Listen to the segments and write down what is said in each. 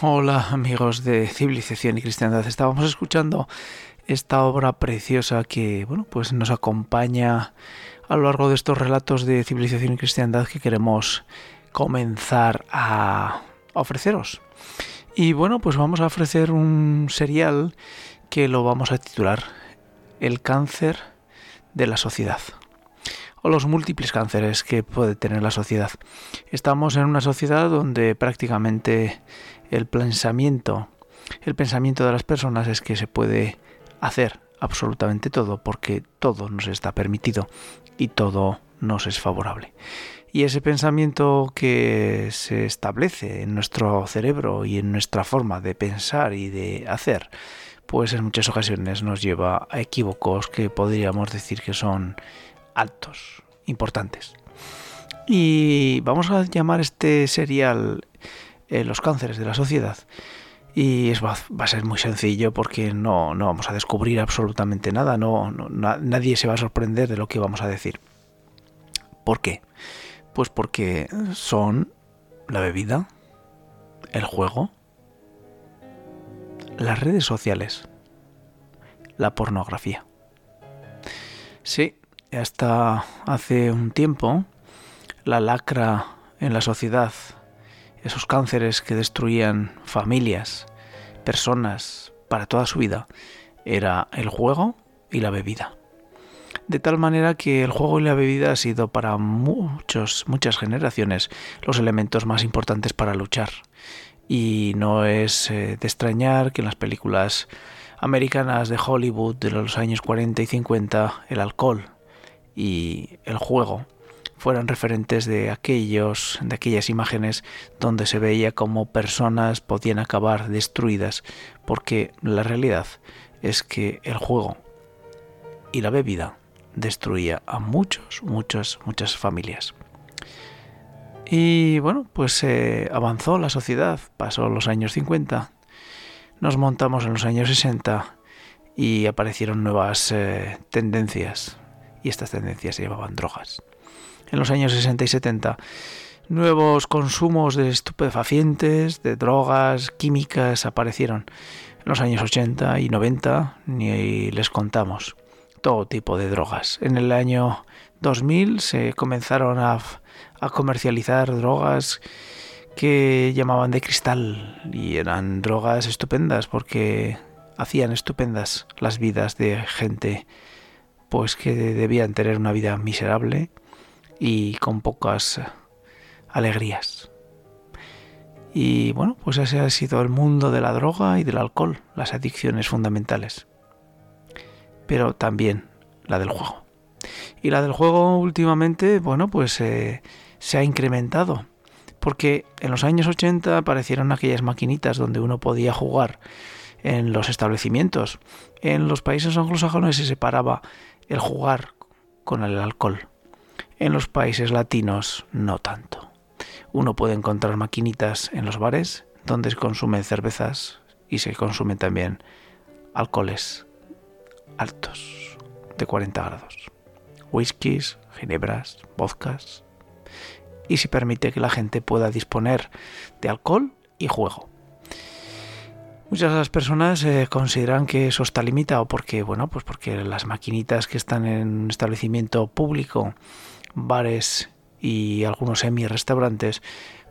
Hola amigos de Civilización y Cristiandad. Estábamos escuchando esta obra preciosa que bueno, pues nos acompaña a lo largo de estos relatos de Civilización y Cristiandad que queremos comenzar a ofreceros. Y bueno, pues vamos a ofrecer un serial que lo vamos a titular El cáncer de la sociedad o los múltiples cánceres que puede tener la sociedad. Estamos en una sociedad donde prácticamente el pensamiento, el pensamiento de las personas es que se puede hacer absolutamente todo porque todo nos está permitido y todo nos es favorable. Y ese pensamiento que se establece en nuestro cerebro y en nuestra forma de pensar y de hacer, pues en muchas ocasiones nos lleva a equívocos que podríamos decir que son altos, importantes. Y vamos a llamar este serial eh, Los cánceres de la sociedad. Y es, va, a ser muy sencillo porque no, no vamos a descubrir absolutamente nada, no, nadie se va a sorprender de lo que vamos a decir. ¿Por qué? Pues porque son la bebida, el juego, las redes sociales, la pornografía. Sí, hasta hace un tiempo, la lacra en la sociedad, esos cánceres que destruían familias, personas para toda su vida, era el juego y la bebida. De tal manera que el juego y la bebida ha sido para muchos, muchas generaciones los elementos más importantes para luchar. Y no es eh, de extrañar que en las películas americanas de Hollywood de los años 40 y 50 el alcohol y el juego fueran referentes de aquellos de aquellas imágenes donde se veía como personas podían acabar destruidas porque la realidad es que el juego y la bebida destruía a muchos muchas muchas familias y bueno pues se avanzó la sociedad pasó los años 50 nos montamos en los años 60 y aparecieron nuevas eh, tendencias y estas tendencias se llamaban drogas. En los años 60 y 70, nuevos consumos de estupefacientes, de drogas químicas aparecieron. En los años 80 y 90 ni les contamos. Todo tipo de drogas. En el año 2000 se comenzaron a, a comercializar drogas que llamaban de cristal y eran drogas estupendas porque hacían estupendas las vidas de gente pues que debían tener una vida miserable y con pocas alegrías. Y bueno, pues ese ha sido el mundo de la droga y del alcohol, las adicciones fundamentales. Pero también la del juego. Y la del juego últimamente, bueno, pues eh, se ha incrementado. Porque en los años 80 aparecieron aquellas maquinitas donde uno podía jugar en los establecimientos. En los países anglosajones se separaba el jugar con el alcohol. En los países latinos no tanto. Uno puede encontrar maquinitas en los bares donde se consumen cervezas y se consumen también alcoholes altos de 40 grados. Whiskies, ginebras, vodkas. Y se permite que la gente pueda disponer de alcohol y juego. Muchas de las personas eh, consideran que eso está limitado porque, bueno, pues porque las maquinitas que están en un establecimiento público, bares y algunos semi-restaurantes,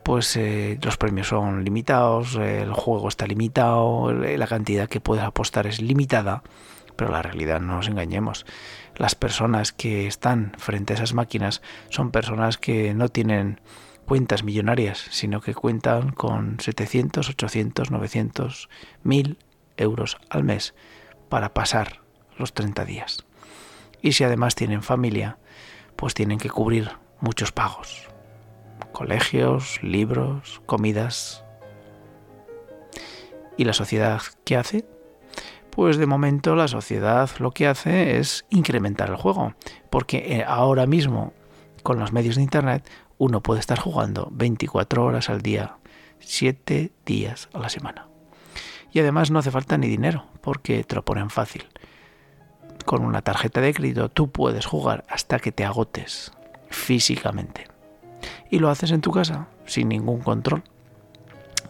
pues eh, los premios son limitados, el juego está limitado, la cantidad que puedes apostar es limitada, pero la realidad no nos engañemos. Las personas que están frente a esas máquinas son personas que no tienen cuentas millonarias, sino que cuentan con 700, 800, 900, 1000 euros al mes para pasar los 30 días. Y si además tienen familia, pues tienen que cubrir muchos pagos. Colegios, libros, comidas. ¿Y la sociedad qué hace? Pues de momento la sociedad lo que hace es incrementar el juego, porque eh, ahora mismo con los medios de Internet uno puede estar jugando 24 horas al día, 7 días a la semana. Y además no hace falta ni dinero, porque te lo ponen fácil. Con una tarjeta de crédito tú puedes jugar hasta que te agotes físicamente. Y lo haces en tu casa, sin ningún control.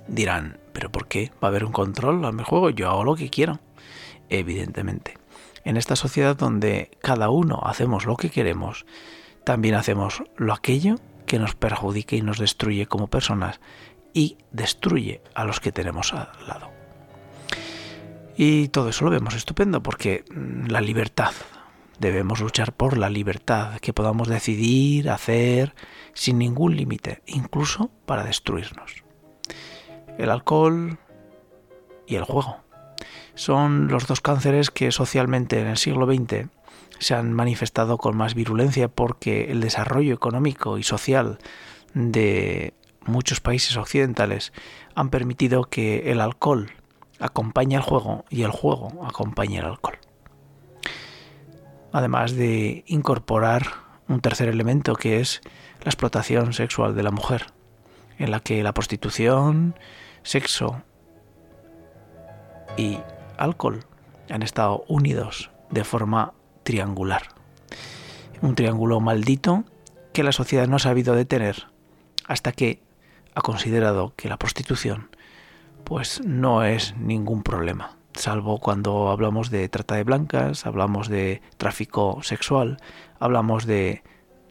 Dirán, ¿Pero por qué? ¿Va a haber un control al juego? Yo hago lo que quiero. Evidentemente. En esta sociedad donde cada uno hacemos lo que queremos, también hacemos lo aquello que nos perjudica y nos destruye como personas y destruye a los que tenemos al lado. Y todo eso lo vemos estupendo porque mm, la libertad, debemos luchar por la libertad, que podamos decidir, hacer, sin ningún límite, incluso para destruirnos. El alcohol y el juego son los dos cánceres que socialmente en el siglo XX se han manifestado con más virulencia porque el desarrollo económico y social de muchos países occidentales han permitido que el alcohol acompañe al juego y el juego acompañe al alcohol. Además de incorporar un tercer elemento que es la explotación sexual de la mujer, en la que la prostitución, sexo y alcohol han estado unidos de forma triangular. Un triángulo maldito que la sociedad no ha sabido detener hasta que ha considerado que la prostitución pues no es ningún problema, salvo cuando hablamos de trata de blancas, hablamos de tráfico sexual, hablamos de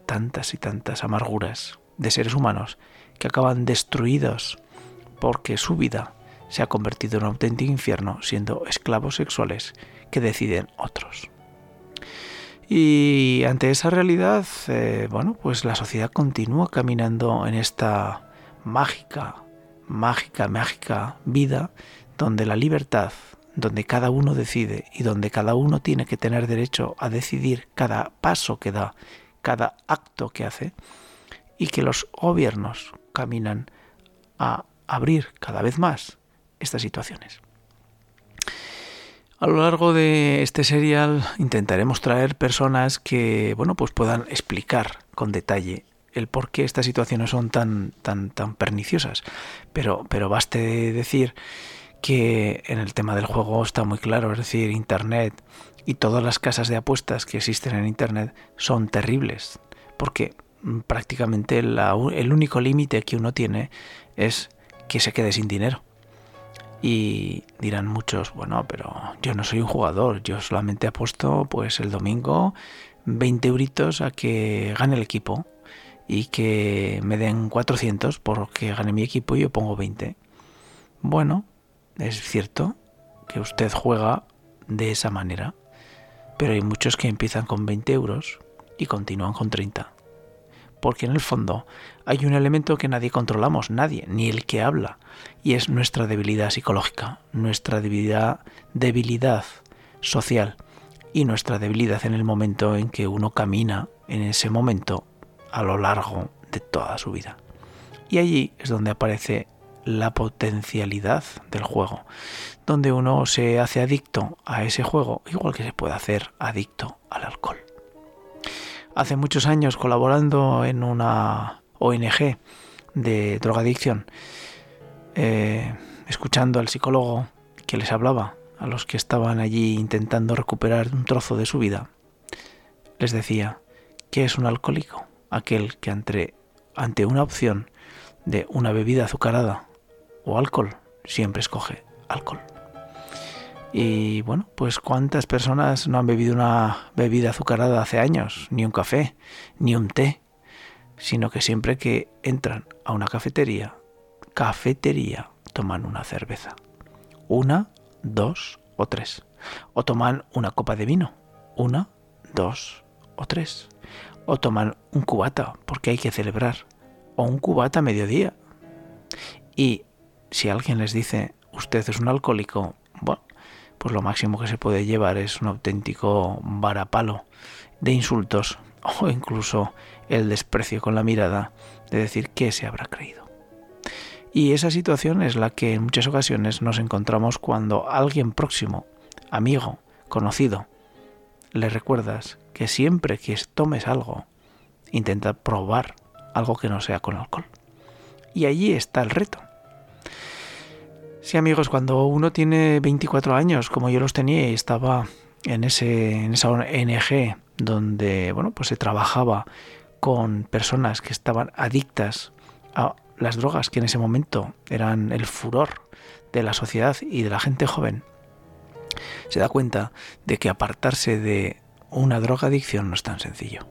tantas y tantas amarguras de seres humanos que acaban destruidos porque su vida se ha convertido en un auténtico infierno siendo esclavos sexuales que deciden otros. Y ante esa realidad, eh, bueno, pues la sociedad continúa caminando en esta mágica, mágica, mágica vida donde la libertad, donde cada uno decide y donde cada uno tiene que tener derecho a decidir cada paso que da, cada acto que hace, y que los gobiernos caminan a abrir cada vez más estas situaciones. A lo largo de este serial intentaremos traer personas que, bueno, pues puedan explicar con detalle el por qué estas situaciones son tan, tan, tan perniciosas. Pero, pero baste decir que en el tema del juego está muy claro, es decir, Internet y todas las casas de apuestas que existen en Internet son terribles, porque prácticamente el único límite que uno tiene es que se quede sin dinero. Y dirán muchos, bueno, pero yo no soy un jugador, yo solamente apuesto pues el domingo 20 euritos a que gane el equipo y que me den 400 porque gane mi equipo y yo pongo 20. Bueno, es cierto que usted juega de esa manera, pero hay muchos que empiezan con 20 euros y continúan con 30 porque en el fondo hay un elemento que nadie controlamos, nadie, ni el que habla, y es nuestra debilidad psicológica, nuestra debilidad, debilidad social y nuestra debilidad en el momento en que uno camina en ese momento a lo largo de toda su vida. Y allí es donde aparece la potencialidad del juego, donde uno se hace adicto a ese juego, igual que se puede hacer adicto al alcohol hace muchos años colaborando en una ONG de drogadicción, eh, escuchando al psicólogo que les hablaba a los que estaban allí intentando recuperar un trozo de su vida, les decía que es un alcohólico, aquel que ante, ante una opción de una bebida azucarada o alcohol, siempre escoge alcohol. Y bueno, pues cuántas personas no han bebido una bebida azucarada hace años, ni un café, ni un té, sino que siempre que entran a una cafetería, cafetería, toman una cerveza. Una, dos o tres. O toman una copa de vino. Una, dos o tres. O toman un cubata, porque hay que celebrar. O un cubata a mediodía. Y si alguien les dice, usted es un alcohólico, bueno, pues lo máximo que se puede llevar es un auténtico varapalo de insultos o incluso el desprecio con la mirada de decir qué se habrá creído. Y esa situación es la que en muchas ocasiones nos encontramos cuando alguien próximo, amigo, conocido, le recuerdas que siempre que tomes algo, intenta probar algo que no sea con alcohol. Y allí está el reto. Sí, amigos, cuando uno tiene 24 años, como yo los tenía, y estaba en, ese, en esa ONG donde bueno, pues se trabajaba con personas que estaban adictas a las drogas que en ese momento eran el furor de la sociedad y de la gente joven, se da cuenta de que apartarse de una drogadicción no es tan sencillo.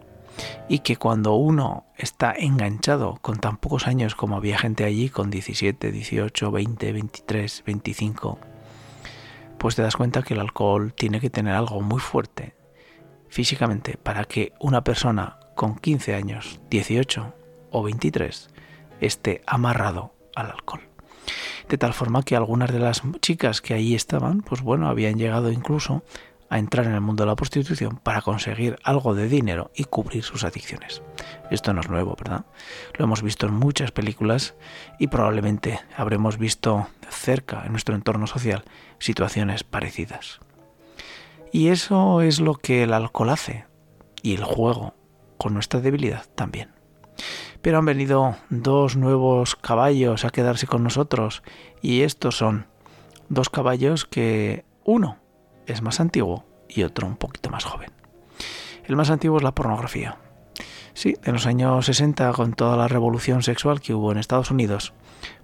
Y que cuando uno está enganchado con tan pocos años como había gente allí, con 17, 18, 20, 23, 25, pues te das cuenta que el alcohol tiene que tener algo muy fuerte físicamente para que una persona con 15 años, 18 o 23 esté amarrado al alcohol. De tal forma que algunas de las chicas que ahí estaban, pues bueno, habían llegado incluso a entrar en el mundo de la prostitución para conseguir algo de dinero y cubrir sus adicciones. Esto no es nuevo, ¿verdad? Lo hemos visto en muchas películas y probablemente habremos visto cerca en nuestro entorno social situaciones parecidas. Y eso es lo que el alcohol hace y el juego con nuestra debilidad también. Pero han venido dos nuevos caballos a quedarse con nosotros y estos son dos caballos que uno es más antiguo y otro un poquito más joven. El más antiguo es la pornografía. Sí, en los años 60, con toda la revolución sexual que hubo en Estados Unidos,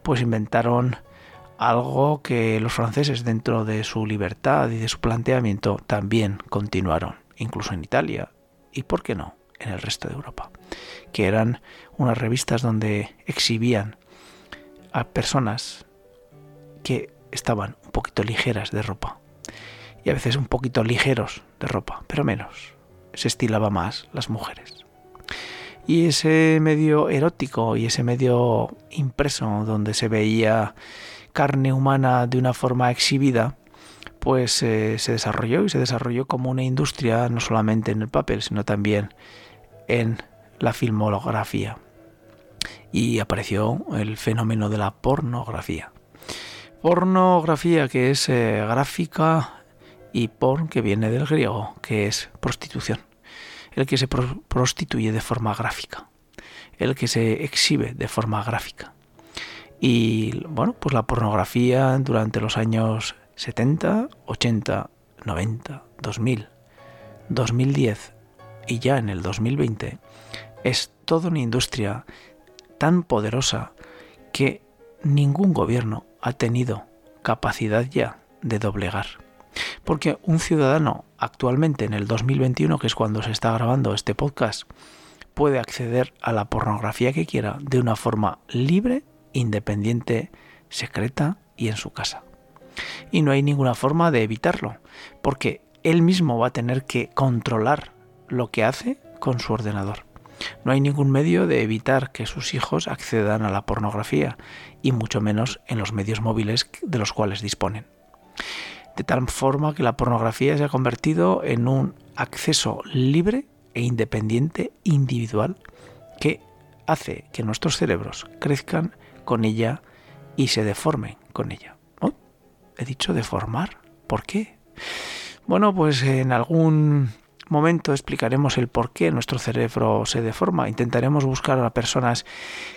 pues inventaron algo que los franceses dentro de su libertad y de su planteamiento también continuaron, incluso en Italia y, ¿por qué no?, en el resto de Europa, que eran unas revistas donde exhibían a personas que estaban un poquito ligeras de ropa, y a veces un poquito ligeros de ropa, pero menos. Se estilaba más las mujeres. Y ese medio erótico y ese medio impreso donde se veía carne humana de una forma exhibida, pues eh, se desarrolló y se desarrolló como una industria no solamente en el papel, sino también en la filmografía. Y apareció el fenómeno de la pornografía. Pornografía que es eh, gráfica y porn que viene del griego, que es prostitución. El que se prostituye de forma gráfica, el que se exhibe de forma gráfica. Y bueno, pues la pornografía durante los años 70, 80, 90, 2000, 2010 y ya en el 2020 es toda una industria tan poderosa que ningún gobierno ha tenido capacidad ya de doblegar. Porque un ciudadano actualmente en el 2021, que es cuando se está grabando este podcast, puede acceder a la pornografía que quiera de una forma libre, independiente, secreta y en su casa. Y no hay ninguna forma de evitarlo, porque él mismo va a tener que controlar lo que hace con su ordenador. No hay ningún medio de evitar que sus hijos accedan a la pornografía, y mucho menos en los medios móviles de los cuales disponen de tal forma que la pornografía se ha convertido en un acceso libre e independiente individual que hace que nuestros cerebros crezcan con ella y se deformen con ella. ¿Oh? He dicho deformar. ¿Por qué? Bueno, pues en algún momento explicaremos el por qué nuestro cerebro se deforma. Intentaremos buscar a personas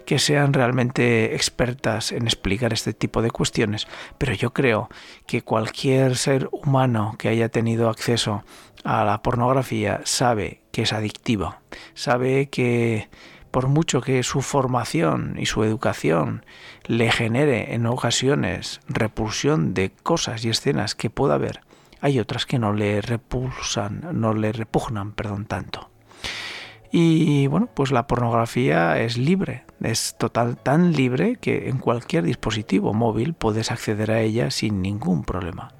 que sean realmente expertas en explicar este tipo de cuestiones, pero yo creo que cualquier ser humano que haya tenido acceso a la pornografía sabe que es adictiva, sabe que por mucho que su formación y su educación le genere en ocasiones repulsión de cosas y escenas que pueda haber, hay otras que no le repulsan, no le repugnan, perdón, tanto. Y bueno, pues la pornografía es libre, es total tan libre que en cualquier dispositivo móvil puedes acceder a ella sin ningún problema.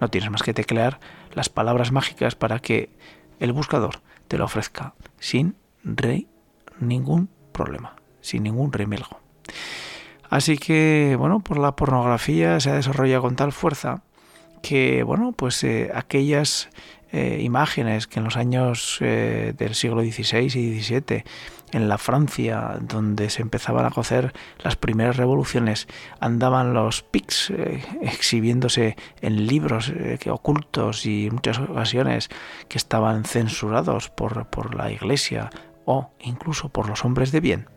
No tienes más que teclear las palabras mágicas para que el buscador te lo ofrezca sin rey ningún problema, sin ningún remelgo. Así que, bueno, por la pornografía se ha desarrollado con tal fuerza que, bueno, pues eh, aquellas eh, imágenes que en los años eh, del siglo XVI y XVII, en la Francia, donde se empezaban a cocer las primeras revoluciones, andaban los pics exhibiéndose en libros ocultos y en muchas ocasiones que estaban censurados por, por la Iglesia o incluso por los hombres de bien,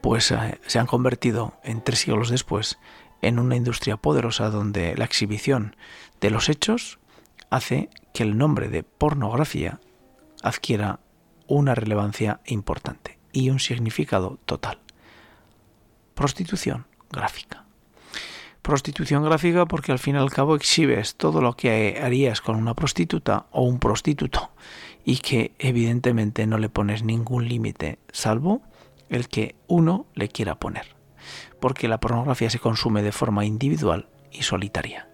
pues se han convertido en tres siglos después en una industria poderosa donde la exhibición de los hechos hace que el nombre de pornografía adquiera una relevancia importante y un significado total. prostitución gráfica. Prostitución gráfica porque al fin y al cabo exhibes todo lo que harías con una prostituta o un prostituto y que evidentemente no le pones ningún límite salvo el que uno le quiera poner. Porque la pornografía se consume de forma individual y solitaria.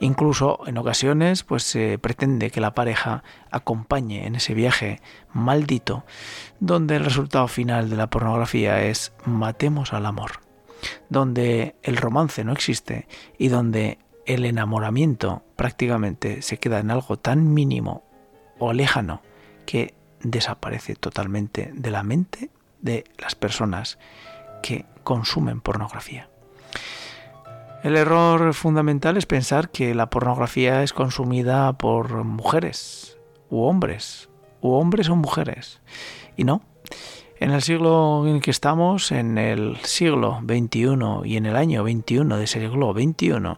Incluso en ocasiones pues se pretende que la pareja acompañe en ese viaje maldito donde el resultado final de la pornografía es matemos al amor, donde el romance no existe y donde el enamoramiento prácticamente se queda en algo tan mínimo o lejano que desaparece totalmente de la mente de las personas que consumen pornografía. El error fundamental es pensar que la pornografía es consumida por mujeres u hombres, u hombres o mujeres. Y no. En el siglo en que estamos, en el siglo XXI y en el año 21 de siglo XXI,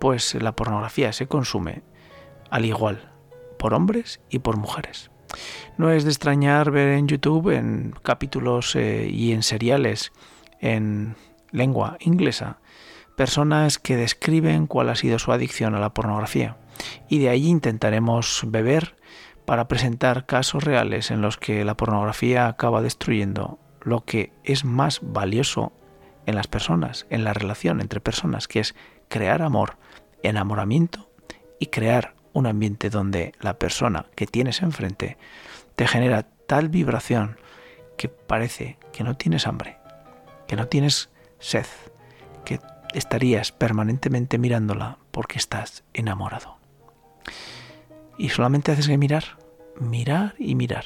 pues la pornografía se consume al igual por hombres y por mujeres. No es de extrañar ver en YouTube, en capítulos eh, y en seriales en lengua inglesa, personas que describen cuál ha sido su adicción a la pornografía. Y de ahí intentaremos beber para presentar casos reales en los que la pornografía acaba destruyendo lo que es más valioso en las personas, en la relación entre personas, que es crear amor, enamoramiento y crear un ambiente donde la persona que tienes enfrente te genera tal vibración que parece que no tienes hambre, que no tienes sed, que estarías permanentemente mirándola porque estás enamorado. Y solamente haces que mirar, mirar y mirar.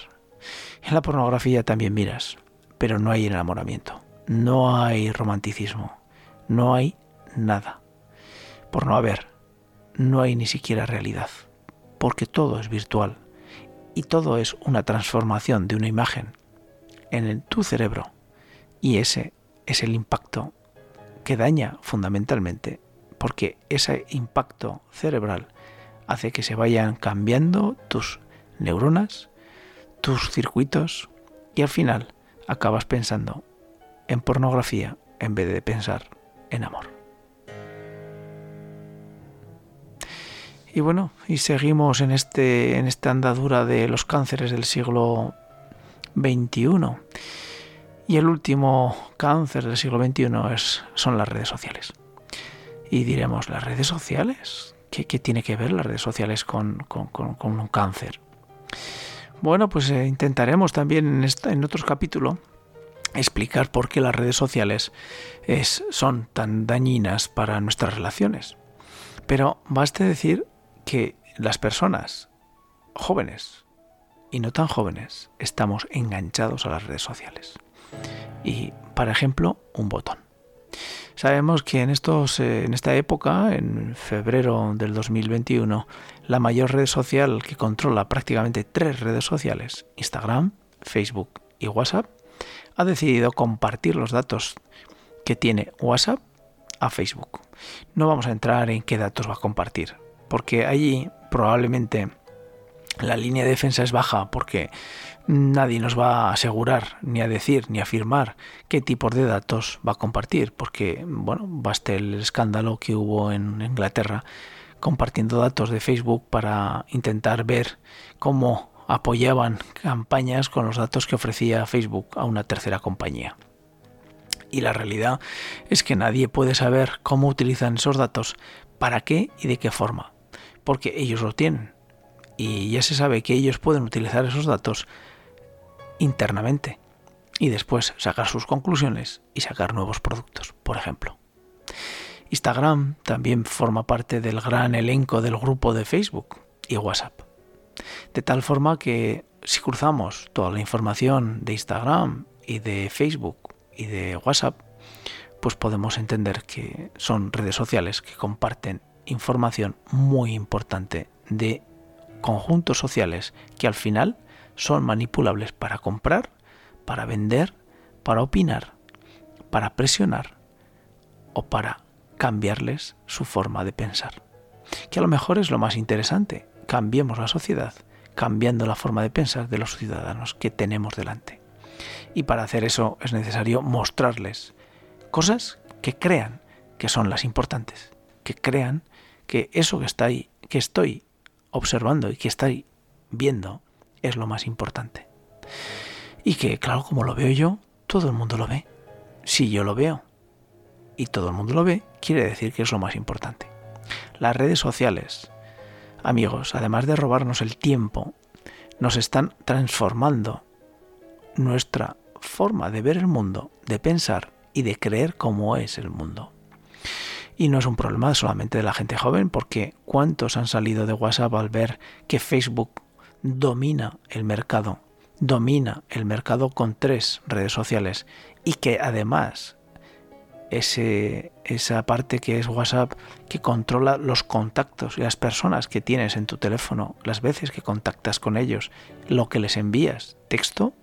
En la pornografía también miras, pero no hay enamoramiento, no hay romanticismo, no hay nada. Por no haber no hay ni siquiera realidad, porque todo es virtual y todo es una transformación de una imagen en tu cerebro y ese es el impacto que daña fundamentalmente, porque ese impacto cerebral hace que se vayan cambiando tus neuronas, tus circuitos y al final acabas pensando en pornografía en vez de pensar en amor. Y bueno, y seguimos en, este, en esta andadura de los cánceres del siglo XXI. Y el último cáncer del siglo XXI es, son las redes sociales. Y diremos, ¿las redes sociales? ¿Qué, tiene que ver las redes sociales con, un cáncer? Bueno, pues eh, intentaremos también en, esta, en otros capítulos explicar por qué las redes sociales es, son tan dañinas para nuestras relaciones. Pero baste decir que las personas jóvenes y no tan jóvenes estamos enganchados a las redes sociales. Y, por ejemplo, un botón. Sabemos que en, estos, eh, en esta época, en febrero del 2021, la mayor red social que controla prácticamente tres redes sociales, Instagram, Facebook y WhatsApp, ha decidido compartir los datos que tiene WhatsApp a Facebook. No vamos a entrar en qué datos va a compartir, porque allí probablemente la línea de defensa es baja porque nadie nos va a asegurar ni a decir ni a afirmar qué tipos de datos va a compartir porque bueno baste el escándalo que hubo en Inglaterra compartiendo datos de Facebook para intentar ver cómo apoyaban campañas con los datos que ofrecía Facebook a una tercera compañía. Y la realidad es que nadie puede saber cómo utilizan esos datos, para qué y de qué forma porque ellos lo tienen. Y ya se sabe que ellos pueden utilizar esos datos internamente y después sacar sus conclusiones y sacar nuevos productos, por ejemplo. Instagram también forma parte del gran elenco del grupo de Facebook y WhatsApp. De tal forma que si cruzamos toda la información de Instagram y de Facebook y de WhatsApp, pues podemos entender que son redes sociales que comparten información muy importante de conjuntos sociales que al final son manipulables para comprar, para vender, para opinar, para presionar o para cambiarles su forma de pensar. Que a lo mejor es lo más interesante. Cambiemos la sociedad, cambiando la forma de pensar de los ciudadanos que tenemos delante. Y para hacer eso es necesario mostrarles cosas que crean que son las importantes, que crean que eso que está ahí, que estoy observando y que estoy viendo es lo más importante. Y que, claro, como lo veo yo, todo el mundo lo ve. Si yo lo veo y todo el mundo lo ve, quiere decir que es lo más importante. Las redes sociales, amigos, además de robarnos el tiempo, nos están transformando nuestra forma de ver el mundo, de pensar y de creer cómo es el mundo. Y no es un problema solamente de la gente joven, porque ¿cuántos han salido de WhatsApp al ver que Facebook domina el mercado? Domina el mercado con tres redes sociales y que además esa parte que es WhatsApp que controla los contactos y las personas que tienes en tu teléfono, las veces que contactas con ellos, lo que les envías, texto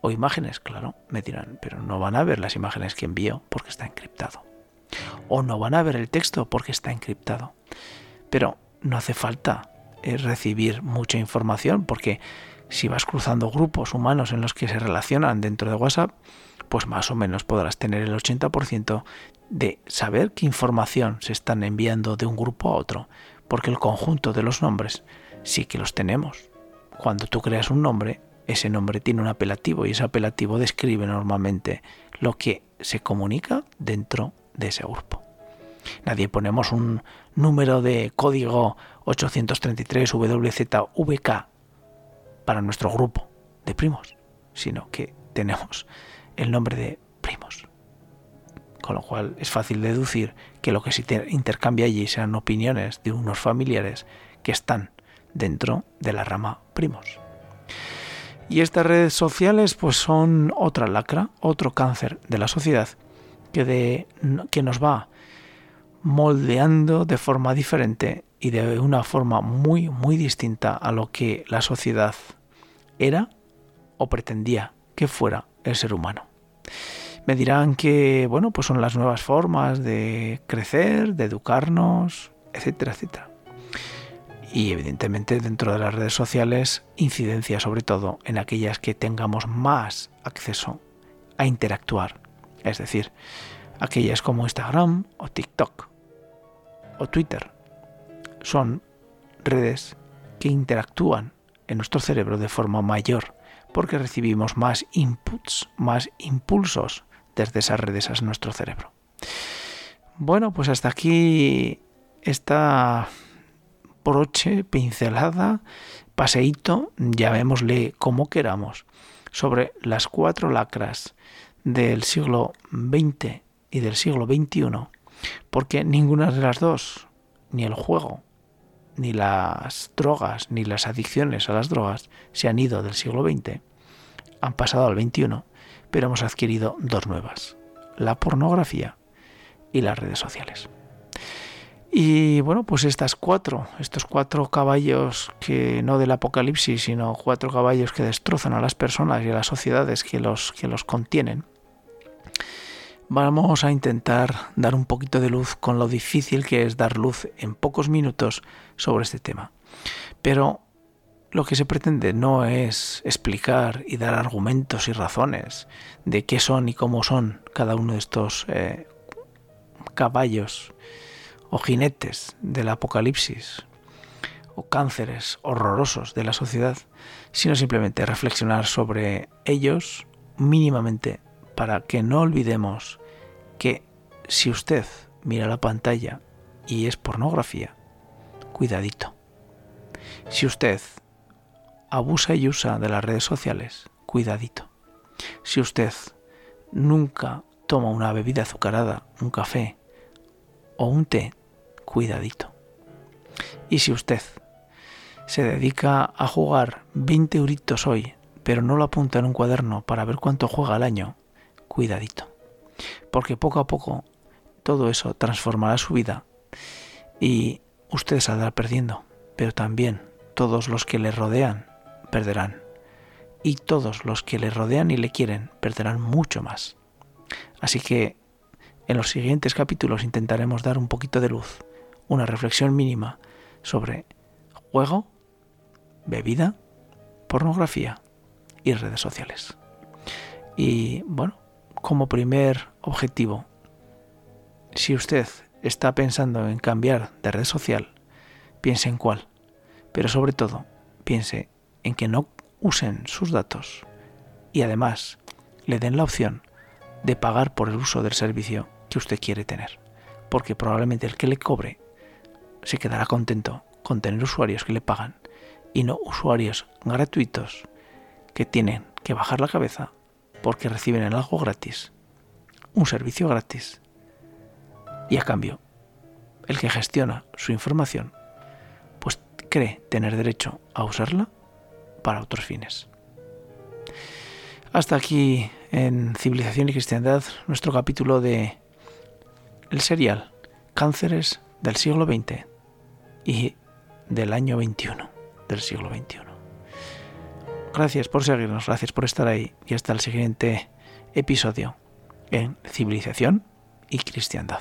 o imágenes, claro, me dirán, pero no van a ver las imágenes que envío porque está encriptado. O no van a ver el texto porque está encriptado. Pero no hace falta eh, recibir mucha información porque si vas cruzando grupos humanos en los que se relacionan dentro de WhatsApp, pues más o menos podrás tener el 80% de saber qué información se están enviando de un grupo a otro, porque el conjunto de los nombres sí que los tenemos. Cuando tú creas un nombre, ese nombre tiene un apelativo y ese apelativo describe normalmente lo que se comunica dentro de ese grupo. Nadie ponemos un número de código 833 WZVK para nuestro grupo de primos, sino que tenemos el nombre de primos. Con lo cual es fácil deducir que lo que se intercambia allí sean opiniones de unos familiares que están dentro de la rama primos. Y estas redes sociales pues son otra lacra, otro cáncer de la sociedad que, nos va moldeando de forma diferente y de una forma muy, muy distinta a lo que la sociedad era o pretendía que fuera el ser humano. Me dirán que, bueno, pues son las nuevas formas de crecer, de educarnos, etcétera, etcétera y evidentemente dentro de las redes sociales incidencia sobre todo en aquellas que tengamos más acceso a interactuar, es decir, aquellas como Instagram o TikTok o Twitter. Son redes que interactúan en nuestro cerebro de forma mayor porque recibimos más inputs, más impulsos desde esas redes a nuestro cerebro. Bueno, pues hasta aquí esta broche, pincelada, paseíto, llamémosle como queramos, sobre las cuatro lacras del siglo XX y del siglo XXI, porque ninguna de las dos, ni el juego, ni las drogas, ni las adicciones a las drogas, se han ido del siglo XX, han pasado al XXI, pero hemos adquirido dos nuevas, la pornografía y las redes sociales. Y bueno, pues estas cuatro, estos cuatro caballos que no del apocalipsis, sino cuatro caballos que destrozan a las personas y a las sociedades que los, que los contienen, vamos a intentar dar un poquito de luz con lo difícil que es dar luz en pocos minutos sobre este tema. Pero lo que se pretende no es explicar y dar argumentos y razones de qué son y cómo son cada uno de estos eh, caballos o jinetes del apocalipsis o cánceres horrorosos de la sociedad, sino simplemente reflexionar sobre ellos mínimamente para que no olvidemos que si usted mira la pantalla y es pornografía, cuidadito. Si usted abusa y usa de las redes sociales, cuidadito. Si usted nunca toma una bebida azucarada, un café o un té cuidadito. Y si usted se dedica a jugar 20 euritos hoy, pero no lo apunta en un cuaderno para ver cuánto juega al año, cuidadito. Porque poco a poco todo eso transformará su vida y usted saldrá perdiendo, pero también todos los que le rodean perderán. Y todos los que le rodean y le quieren perderán mucho más. Así que en los siguientes capítulos intentaremos dar un poquito de luz una reflexión mínima sobre juego, bebida, pornografía y redes sociales. Y bueno, como primer objetivo. Si usted está pensando en cambiar de red social, piense en cuál, pero sobre todo piense en que no usen sus datos y además le den la opción de pagar por el uso del servicio que usted quiere tener, porque probablemente el que le cobre se quedará contento con tener usuarios que le pagan y no usuarios gratuitos que tienen que bajar la cabeza porque reciben algo gratis, un servicio gratis, y a cambio, el que gestiona su información, pues cree tener derecho a usarla para otros fines. Hasta aquí en Civilización y Cristiandad nuestro capítulo de el serial Cánceres del siglo XX y del año 21 del siglo XXI. Gracias por seguirnos, gracias por estar ahí y hasta el siguiente episodio en Civilización y Cristiandad.